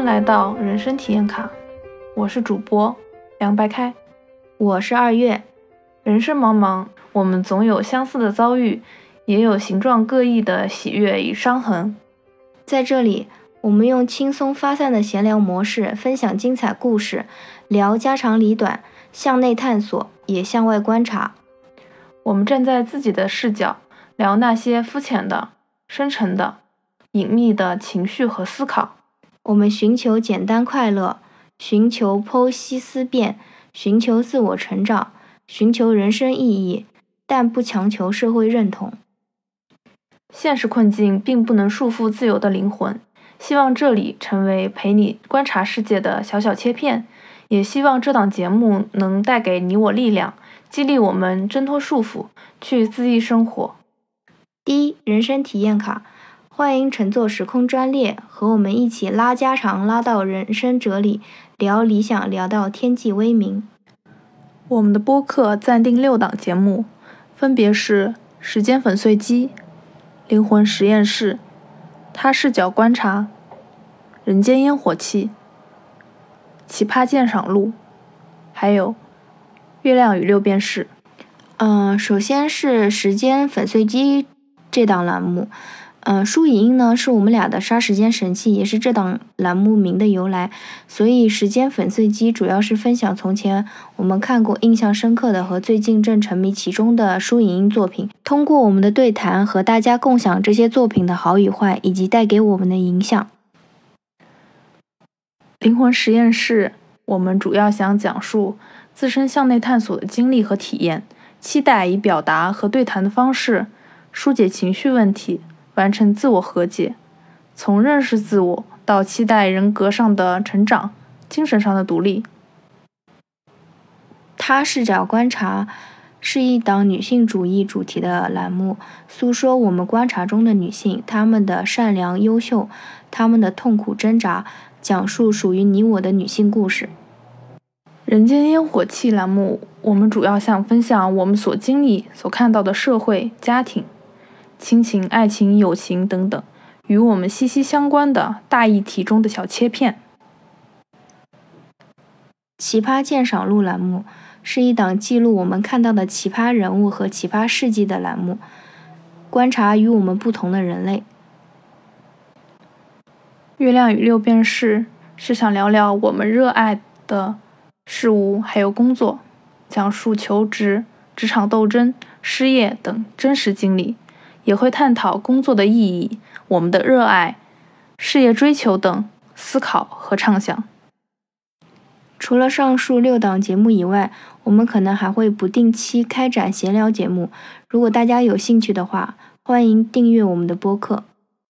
迎来到人生体验卡，我是主播凉白开，我是二月。人生茫茫，我们总有相似的遭遇，也有形状各异的喜悦与伤痕。在这里，我们用轻松发散的闲聊模式，分享精彩故事，聊家长里短，向内探索，也向外观察。我们站在自己的视角，聊那些肤浅的、深沉的、隐秘的情绪和思考。我们寻求简单快乐，寻求剖析思辨，寻求自我成长，寻求人生意义，但不强求社会认同。现实困境并不能束缚自由的灵魂。希望这里成为陪你观察世界的小小切片，也希望这档节目能带给你我力量，激励我们挣脱束缚，去恣意生活。第一人生体验卡。欢迎乘坐时空专列，和我们一起拉家常，拉到人生哲理，聊理想，聊到天际微明。我们的播客暂定六档节目，分别是《时间粉碎机》、《灵魂实验室》、《他视角观察》、《人间烟火气》、《奇葩鉴赏录》，还有《月亮与六便士》。嗯，首先是《时间粉碎机》这档栏目。嗯，书影音呢是我们俩的杀时间神器，也是这档栏目名的由来。所以，时间粉碎机主要是分享从前我们看过印象深刻的和最近正沉迷其中的书影音作品，通过我们的对谈和大家共享这些作品的好与坏，以及带给我们的影响。灵魂实验室，我们主要想讲述自身向内探索的经历和体验，期待以表达和对谈的方式疏解情绪问题。完成自我和解，从认识自我到期待人格上的成长、精神上的独立。他视角观察是一档女性主义主题的栏目，诉说我们观察中的女性，她们的善良、优秀，她们的痛苦挣扎，讲述属于你我的女性故事。人间烟火气栏目，我们主要想分享我们所经历、所看到的社会、家庭。亲情、爱情、友情等等，与我们息息相关的大议题中的小切片。奇葩鉴赏录栏目是一档记录我们看到的奇葩人物和奇葩事迹的栏目，观察与我们不同的人类。月亮与六便士是想聊聊我们热爱的事物，还有工作，讲述求职、职场斗争、失业等真实经历。也会探讨工作的意义、我们的热爱、事业追求等思考和畅想。除了上述六档节目以外，我们可能还会不定期开展闲聊节目。如果大家有兴趣的话，欢迎订阅我们的播客。